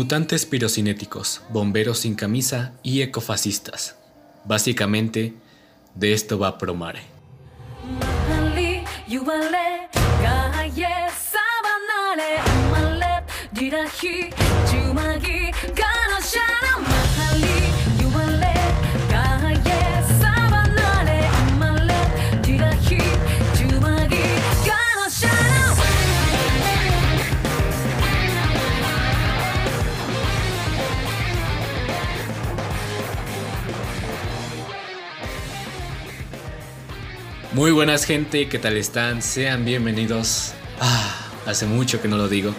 Mutantes pirocinéticos, bomberos sin camisa y ecofascistas. Básicamente, de esto va Promare. Muy buenas gente, ¿qué tal están? Sean bienvenidos. Ah, hace mucho que no lo digo.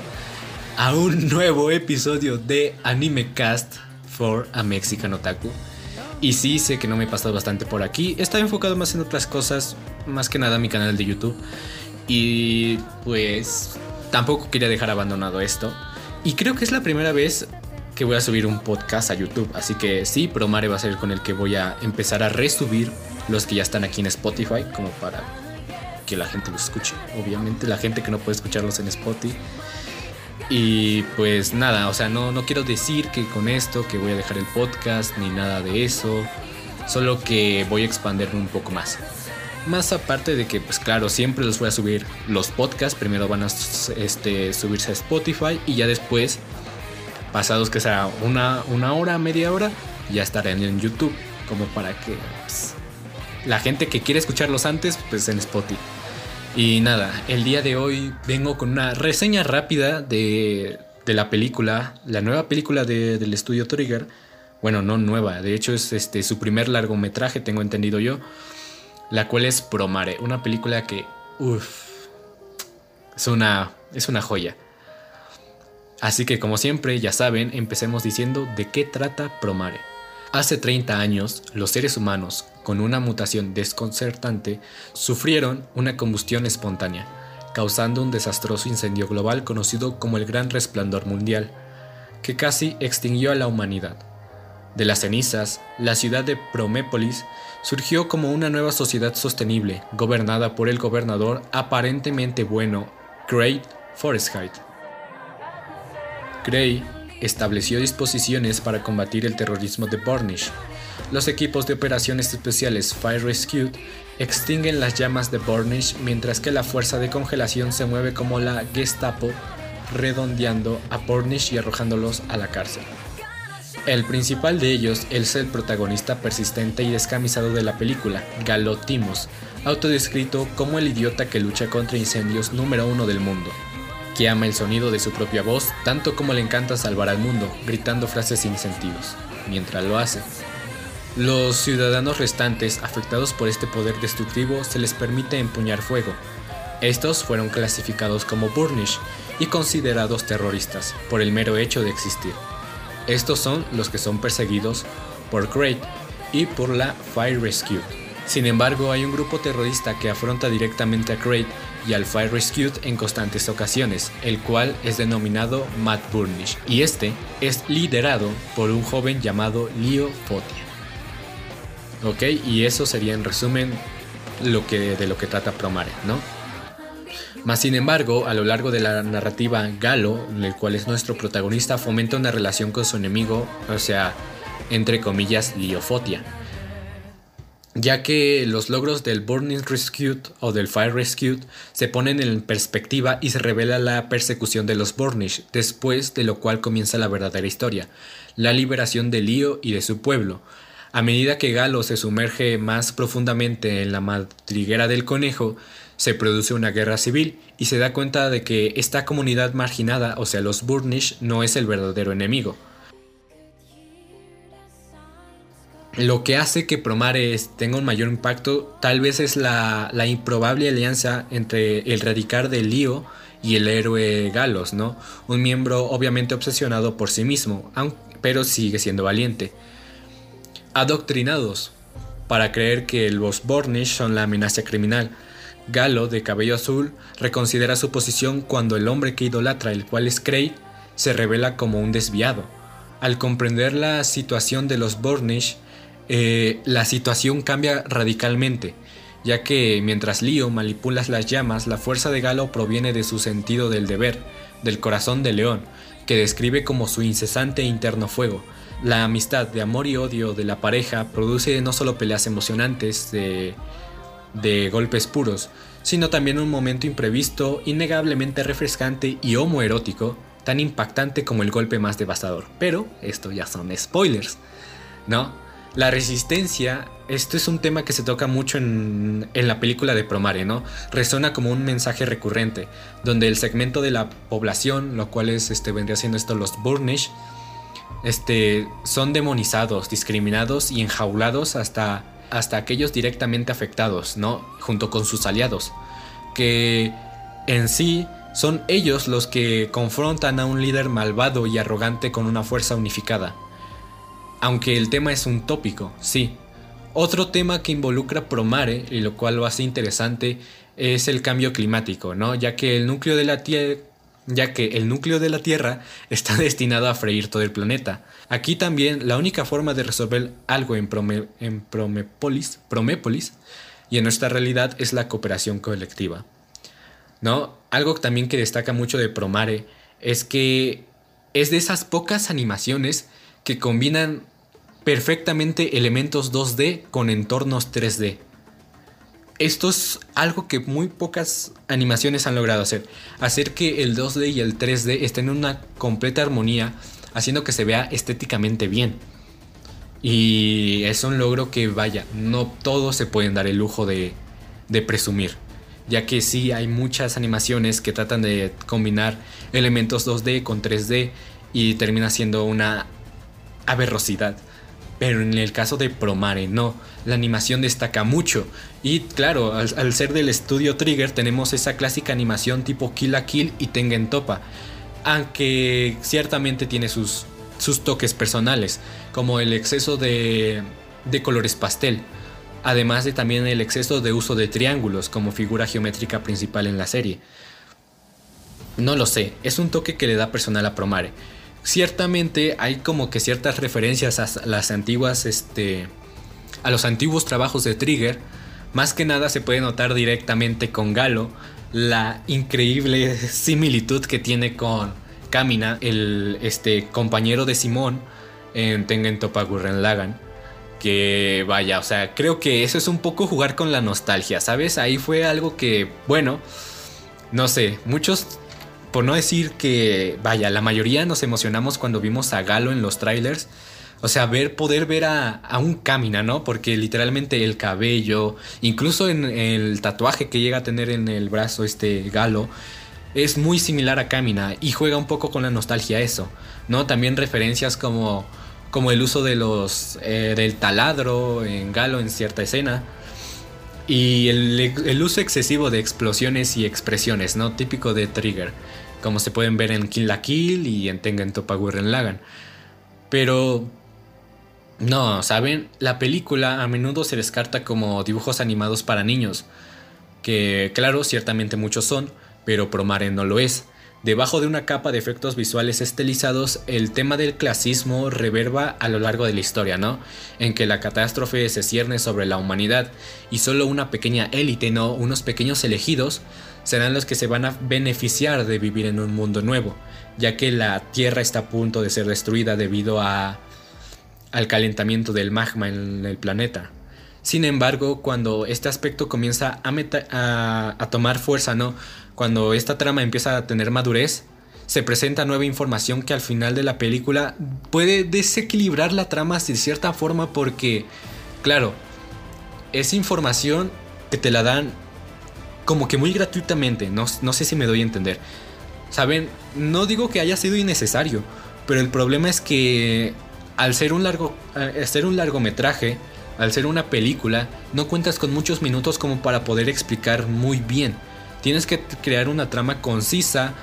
A un nuevo episodio de Anime Cast for a Mexican Otaku. Y sí, sé que no me he pasado bastante por aquí. Estaba enfocado más en otras cosas, más que nada mi canal de YouTube. Y pues tampoco quería dejar abandonado esto. Y creo que es la primera vez que voy a subir un podcast a YouTube. Así que sí, Promare va a ser con el que voy a empezar a resubir los que ya están aquí en Spotify, como para que la gente los escuche. Obviamente, la gente que no puede escucharlos en Spotify. Y pues nada, o sea, no, no quiero decir que con esto que voy a dejar el podcast ni nada de eso. Solo que voy a expandirme un poco más. Más aparte de que, pues claro, siempre los voy a subir los podcasts. Primero van a este, subirse a Spotify y ya después, pasados que sea una, una hora, media hora, ya estarán en YouTube. Como para que pues, la gente que quiere escucharlos antes, pues en Spotify. Y nada, el día de hoy vengo con una reseña rápida de, de la película, la nueva película del estudio Trigger. Bueno, no nueva, de hecho es este, su primer largometraje, tengo entendido yo. La cual es Promare, una película que, uff, es una, es una joya. Así que como siempre, ya saben, empecemos diciendo de qué trata Promare. Hace 30 años, los seres humanos, con una mutación desconcertante, sufrieron una combustión espontánea, causando un desastroso incendio global conocido como el Gran Resplandor Mundial, que casi extinguió a la humanidad. De las cenizas, la ciudad de Promépolis surgió como una nueva sociedad sostenible, gobernada por el gobernador aparentemente bueno, Great Forsyth. Gray estableció disposiciones para combatir el terrorismo de Bornish. Los equipos de operaciones especiales Fire Rescue extinguen las llamas de Bornish mientras que la fuerza de congelación se mueve como la Gestapo, redondeando a Bornish y arrojándolos a la cárcel. El principal de ellos es el protagonista persistente y descamisado de la película, Galo Timos, autodescrito como el idiota que lucha contra incendios número uno del mundo que ama el sonido de su propia voz tanto como le encanta salvar al mundo, gritando frases sin sentidos, mientras lo hace. Los ciudadanos restantes afectados por este poder destructivo se les permite empuñar fuego. Estos fueron clasificados como Burnish y considerados terroristas por el mero hecho de existir. Estos son los que son perseguidos por Great y por la Fire Rescue. Sin embargo, hay un grupo terrorista que afronta directamente a Great y al Fire Rescue en constantes ocasiones, el cual es denominado Matt Burnish, y este es liderado por un joven llamado Leo Fotia. Ok, y eso sería en resumen lo que, de lo que trata Promare, ¿no? Más sin embargo, a lo largo de la narrativa, Galo, el cual es nuestro protagonista, fomenta una relación con su enemigo, o sea, entre comillas, Fotia ya que los logros del Burning Rescue o del Fire Rescue se ponen en perspectiva y se revela la persecución de los Burnish, después de lo cual comienza la verdadera historia, la liberación de Lío y de su pueblo. A medida que Galo se sumerge más profundamente en la madriguera del conejo, se produce una guerra civil y se da cuenta de que esta comunidad marginada, o sea los Burnish, no es el verdadero enemigo. Lo que hace que Promares tenga un mayor impacto tal vez es la, improbable alianza entre el radicar de Lío y el héroe Galos, ¿no? Un miembro obviamente obsesionado por sí mismo, pero sigue siendo valiente. Adoctrinados para creer que los Bornish son la amenaza criminal. Galo, de cabello azul, reconsidera su posición cuando el hombre que idolatra, el cual es Cray, se revela como un desviado. Al comprender la situación de los Bornish, eh, la situación cambia radicalmente, ya que mientras Lío manipula las llamas, la fuerza de Galo proviene de su sentido del deber, del corazón de león, que describe como su incesante interno fuego. La amistad de amor y odio de la pareja produce no solo peleas emocionantes de, de golpes puros, sino también un momento imprevisto, innegablemente refrescante y homoerótico, tan impactante como el golpe más devastador. Pero esto ya son spoilers, ¿no? La resistencia, esto es un tema que se toca mucho en, la película de Promare, ¿no? Resuena como un mensaje recurrente, donde el segmento de la población, lo cual es, este, vendría siendo esto los Burnish, este, son demonizados, discriminados y enjaulados hasta, hasta aquellos directamente afectados, ¿no? Junto con sus aliados, que en sí son ellos los que confrontan a un líder malvado y arrogante con una fuerza unificada. Aunque el tema es un tópico, sí. Otro tema que involucra Promare, y lo cual lo hace interesante, es el cambio climático, ¿no? Ya que el núcleo de la Tierra ya que el núcleo de la Tierra está destinado a freír todo el planeta. Aquí también la única forma de resolver algo en, Promépolis y en nuestra realidad es la cooperación colectiva. ¿No? Algo también que destaca mucho de Promare es que es de esas pocas animaciones que combinan perfectamente elementos 2D con entornos 3D. Esto es algo que muy pocas animaciones han logrado hacer. Hacer que el 2D y el 3D estén en una completa armonía, haciendo que se vea estéticamente bien. Y es un logro que, vaya, no todos se pueden dar el lujo de, presumir. Ya que sí hay muchas animaciones que tratan de combinar elementos 2D con 3D y termina siendo una aberrosidad. Pero en el caso de Promare no, la animación destaca mucho. Y claro, al, ser del estudio Trigger tenemos esa clásica animación tipo Kill a Kill y Tengen Topa. Aunque ciertamente tiene sus, sus toques personales, como el exceso de, de colores pastel. Además de también el exceso de uso de triángulos como figura geométrica principal en la serie. No lo sé, es un toque que le da personal a Promare ciertamente hay como que ciertas referencias a las antiguas, este, a los antiguos trabajos de Trigger. Más que nada se puede notar directamente con Galo la increíble similitud que tiene con Kamina, el este, compañero de Simón en Tengen Gurren Lagan. Que vaya, o sea, creo que eso es un poco jugar con la nostalgia, ¿sabes? Ahí fue algo que, bueno, no sé, muchos por no decir que, vaya, la mayoría nos emocionamos cuando vimos a Galo en los trailers. O sea, ver, poder ver a, un Kamina, ¿no? Porque literalmente el cabello, incluso en el tatuaje que llega a tener en el brazo este Galo, es muy similar a Kamina y juega un poco con la nostalgia eso, ¿no? También referencias como, como el uso de los, eh, del taladro en Galo en cierta escena. Y el, uso excesivo de explosiones y expresiones, ¿no? Típico de Trigger como se pueden ver en Kill la Kill y en Tengen Toppa Gurren Lagan. Pero no, ¿saben? La película a menudo se descarta como dibujos animados para niños, que claro, ciertamente muchos son, pero Promare no lo es. Debajo de una capa de efectos visuales estilizados, el tema del clasismo reverba a lo largo de la historia, ¿no? En que la catástrofe se cierne sobre la humanidad y solo una pequeña élite, ¿no? Unos pequeños elegidos serán los que se van a beneficiar de vivir en un mundo nuevo, ya que la Tierra está a punto de ser destruida debido a, al calentamiento del magma en el planeta. Sin embargo, cuando este aspecto comienza a, a, tomar fuerza, ¿no? Cuando esta trama empieza a tener madurez, se presenta nueva información que al final de la película puede desequilibrar la trama de cierta forma porque, claro, es información que te la dan como que muy gratuitamente, no, no sé si me doy a entender. Saben, no digo que haya sido innecesario, pero el problema es que al ser un largo, al ser un largometraje, al ser una película, no cuentas con muchos minutos como para poder explicar muy bien. Tienes que crear una trama concisa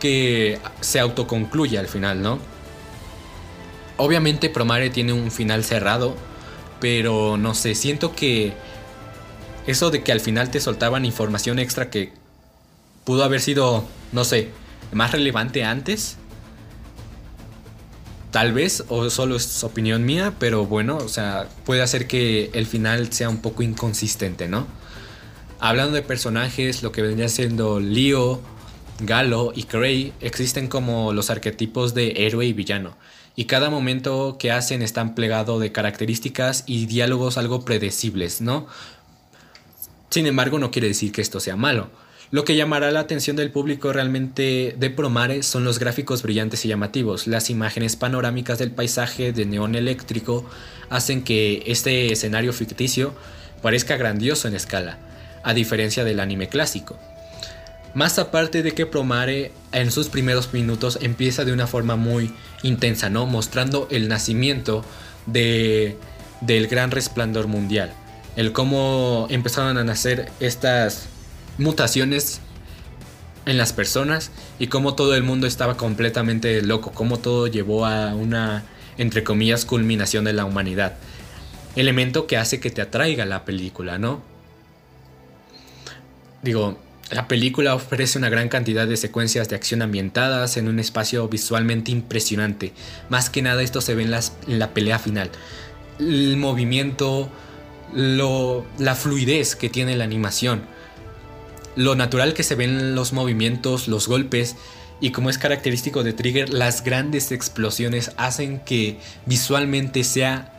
que se autoconcluya al final, ¿no? Obviamente Promare tiene un final cerrado, pero no sé, siento que eso de que al final te soltaban información extra que pudo haber sido, no sé, más relevante antes. Tal vez, o solo es opinión mía, pero bueno, o sea, puede hacer que el final sea un poco inconsistente, ¿no? Hablando de personajes, lo que vendría siendo Leo, Galo y Cray existen como los arquetipos de héroe y villano, y cada momento que hacen están plegado de características y diálogos algo predecibles, ¿no? Sin embargo, no quiere decir que esto sea malo. Lo que llamará la atención del público realmente de Promare son los gráficos brillantes y llamativos. Las imágenes panorámicas del paisaje de neón eléctrico hacen que este escenario ficticio parezca grandioso en escala, a diferencia del anime clásico. Más aparte de que Promare en sus primeros minutos empieza de una forma muy intensa, ¿no? Mostrando el nacimiento de, del gran resplandor mundial. El cómo empezaron a nacer estas mutaciones en las personas y cómo todo el mundo estaba completamente loco, cómo todo llevó a una, entre comillas, culminación de la humanidad. Elemento que hace que te atraiga la película, ¿no? Digo, la película ofrece una gran cantidad de secuencias de acción ambientadas en un espacio visualmente impresionante. Más que nada esto se ve en, la pelea final. El movimiento, la fluidez que tiene la animación lo natural que se ven los movimientos, los golpes y como es característico de Trigger, las grandes explosiones hacen que visualmente sea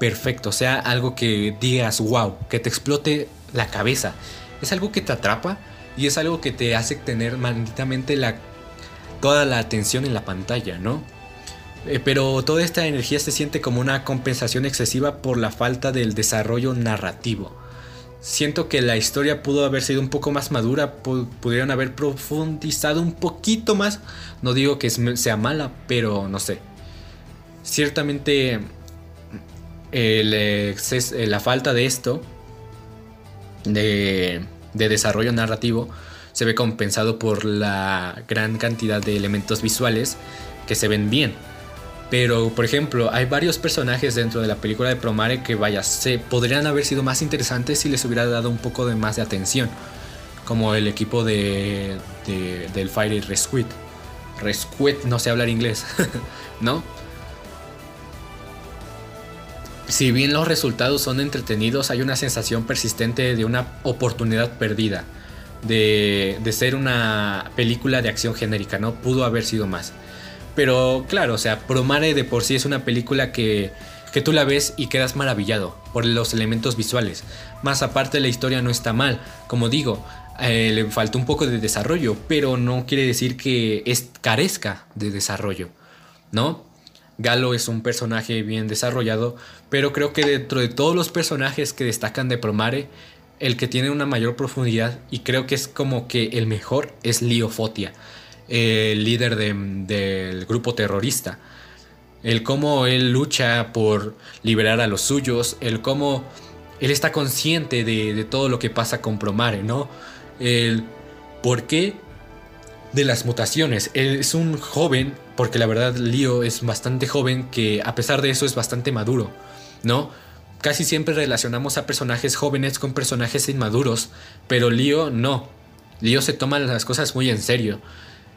perfecto, sea algo que digas wow, que te explote la cabeza. Es algo que te atrapa y es algo que te hace tener malditamente la, toda la atención en la pantalla, ¿no? Eh, pero toda esta energía se siente como una compensación excesiva por la falta del desarrollo narrativo. Siento que la historia pudo haber sido un poco más madura, pudieron haber profundizado un poquito más. No digo que sea mala, pero no sé. Ciertamente la falta de esto, de, de desarrollo narrativo, se ve compensado por la gran cantidad de elementos visuales que se ven bien. Pero, por ejemplo, hay varios personajes dentro de la película de Promare que, vaya, se podrían haber sido más interesantes si les hubiera dado un poco de más de atención. Como el equipo de, del Fire Resquit. Resquit, no sé hablar inglés, ¿no? Si bien los resultados son entretenidos, hay una sensación persistente de una oportunidad perdida. De, de ser una película de acción genérica, ¿no? Pudo haber sido más. Pero claro, o sea, Promare de por sí es una película que, que tú la ves y quedas maravillado por los elementos visuales. Más aparte la historia no está mal. Como digo, eh, le falta un poco de desarrollo, pero no quiere decir que es carezca de desarrollo, ¿no? Galo es un personaje bien desarrollado, pero creo que dentro de todos los personajes que destacan de Promare, el que tiene una mayor profundidad y creo que es como que el mejor es Leo El líder del grupo terrorista. El cómo él lucha por liberar a los suyos, el cómo él está consciente de, todo lo que pasa con Promare, ¿no? El por qué de las mutaciones. Él es un joven, porque la verdad Leo es bastante joven, que a pesar de eso es bastante maduro, ¿no? Casi siempre relacionamos a personajes jóvenes con personajes inmaduros, pero Leo no. Leo se toma las cosas muy en serio.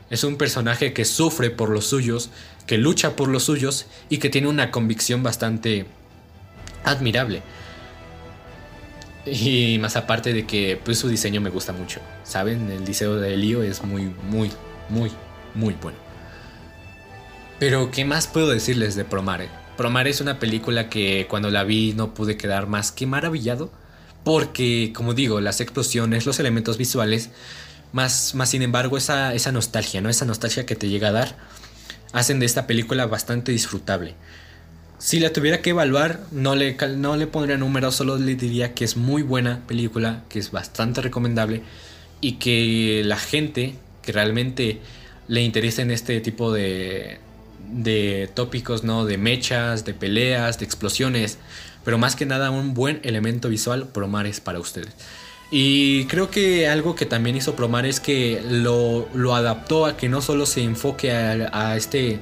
Es un personaje que sufre por los suyos, que lucha por los suyos y que tiene una convicción bastante admirable. Y más aparte de que pues, su diseño me gusta mucho. ¿Saben? El diseño de Elio es muy, muy, muy, muy bueno. Pero, ¿qué más puedo decirles de Promare? Promare es una película que cuando la vi no pude quedar más que maravillado. Porque, como digo, las explosiones, los elementos visuales más, más sin embargo, esa, esa nostalgia, ¿no? Esa nostalgia que te llega a dar, hacen de esta película bastante disfrutable. Si la tuviera que evaluar, no le, no le pondría números, solo le diría que es muy buena película, que es bastante recomendable y que la gente que realmente le interesa en este tipo de, de tópicos, ¿no? De mechas, de peleas, de explosiones, pero más que nada un buen elemento visual, Promar es para ustedes. Y creo que algo que también hizo Promar es que lo, adaptó a que no solo se enfoque a, este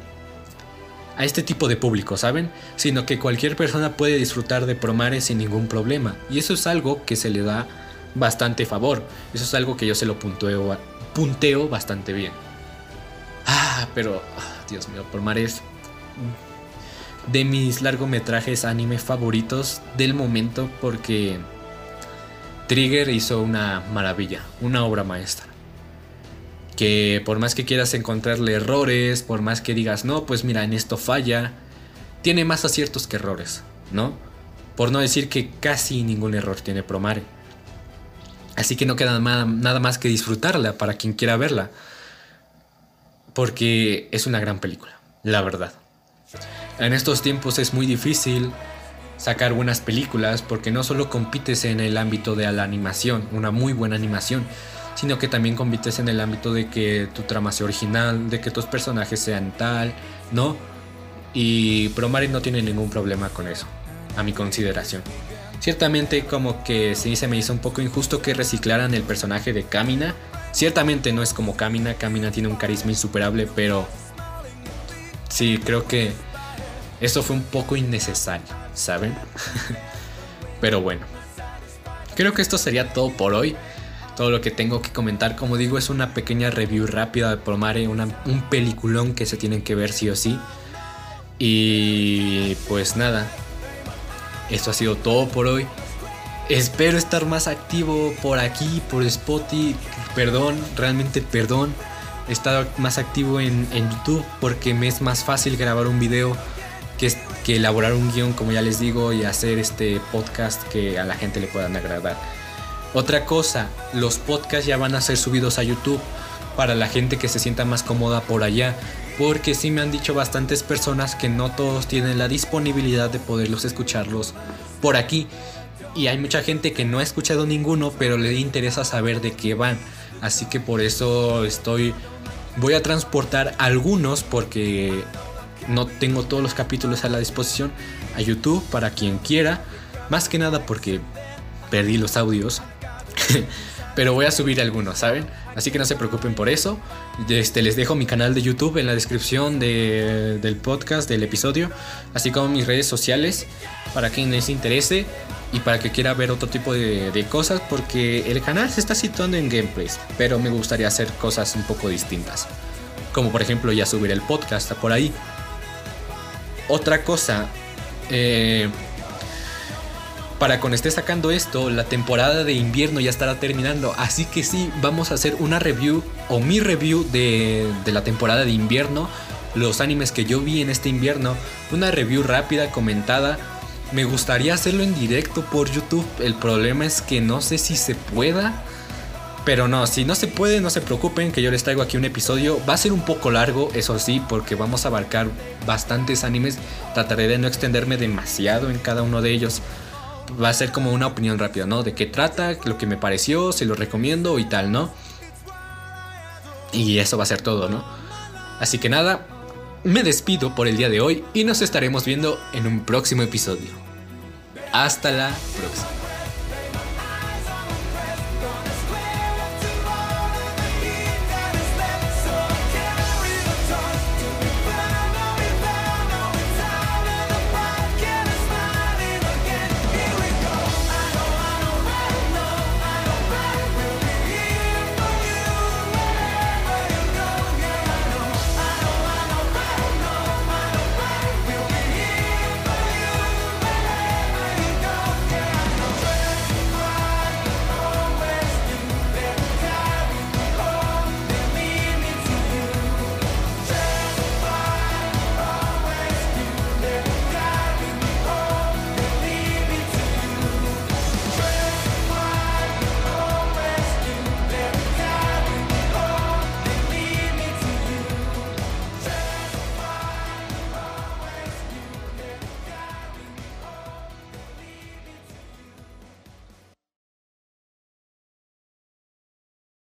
a este tipo de público, ¿saben? Sino que cualquier persona puede disfrutar de Promare sin ningún problema. Y eso es algo que se le da bastante favor. Eso es algo que yo se lo punteo, punteo bastante bien. Ah, pero, ah, Dios mío, Promare es de mis largometrajes anime favoritos del momento porque Trigger hizo una maravilla, una obra maestra. que por más que quieras encontrarle errores, por más que digas, no, pues mira, en esto falla, tiene más aciertos que errores, ¿no? Por no decir que casi ningún error tiene Promare. Así que no queda nada más que disfrutarla para quien quiera verla. Porque es una gran película, la verdad. En estos tiempos es muy difícil sacar buenas películas porque no solo compites en el ámbito de la animación, una muy buena animación, sino que también compites en el ámbito de que tu trama sea original, de que tus personajes sean tal, ¿no? Y Promare no tiene ningún problema con eso, a mi consideración. Ciertamente como que sí se me hizo un poco injusto que reciclaran el personaje de Kamina. Ciertamente no es como Kamina, Kamina tiene un carisma insuperable, pero sí, creo que eso fue un poco innecesario, ¿saben? pero bueno. Creo que esto sería todo por hoy todo lo que tengo que comentar. Como digo, es una pequeña review rápida de Promare, un peliculón que se tienen que ver sí o sí. Y pues nada, esto ha sido todo por hoy. Espero estar más activo por aquí, por Spotify. Perdón, realmente perdón. He estado más activo en, YouTube porque me es más fácil grabar un video que, que elaborar un guion, como ya les digo, y hacer este podcast que a la gente le puedan agradar. Otra cosa, los podcasts ya van a ser subidos a YouTube para la gente que se sienta más cómoda por allá. Porque sí me han dicho bastantes personas que no todos tienen la disponibilidad de poderlos escucharlos por aquí. Y hay mucha gente que no ha escuchado ninguno, pero le interesa saber de qué van. Así que por eso estoy... Voy a transportar algunos porque no tengo todos los capítulos a la disposición a YouTube para quien quiera. Más que nada porque perdí los audios Pero voy a subir algunos, ¿saben? Así que no se preocupen por eso. Este, les dejo mi canal de YouTube en la descripción del podcast, del episodio, así como mis redes sociales para quien les interese y para que quiera ver otro tipo de, de, cosas, porque el canal se está situando en gameplays, pero me gustaría hacer cosas un poco distintas. Como por ejemplo ya subir el podcast por ahí. Otra cosa, eh, para cuando esté sacando esto, la temporada de invierno ya estará terminando. Así que sí, vamos a hacer una review o mi review de, la temporada de invierno. Los animes que yo vi en este invierno. Una review rápida, comentada. Me gustaría hacerlo en directo por YouTube. El problema es que no sé si se pueda. Pero no, si no se puede, no se preocupen que yo les traigo aquí un episodio. Va a ser un poco largo, eso sí, porque vamos a abarcar bastantes animes. Trataré de no extenderme demasiado en cada uno de ellos va a ser como una opinión rápida, ¿no? De qué trata, lo que me pareció, si lo recomiendo y tal, ¿no? Y eso va a ser todo, ¿no? Así que nada, me despido por el día de hoy y nos estaremos viendo en un próximo episodio. Hasta la próxima.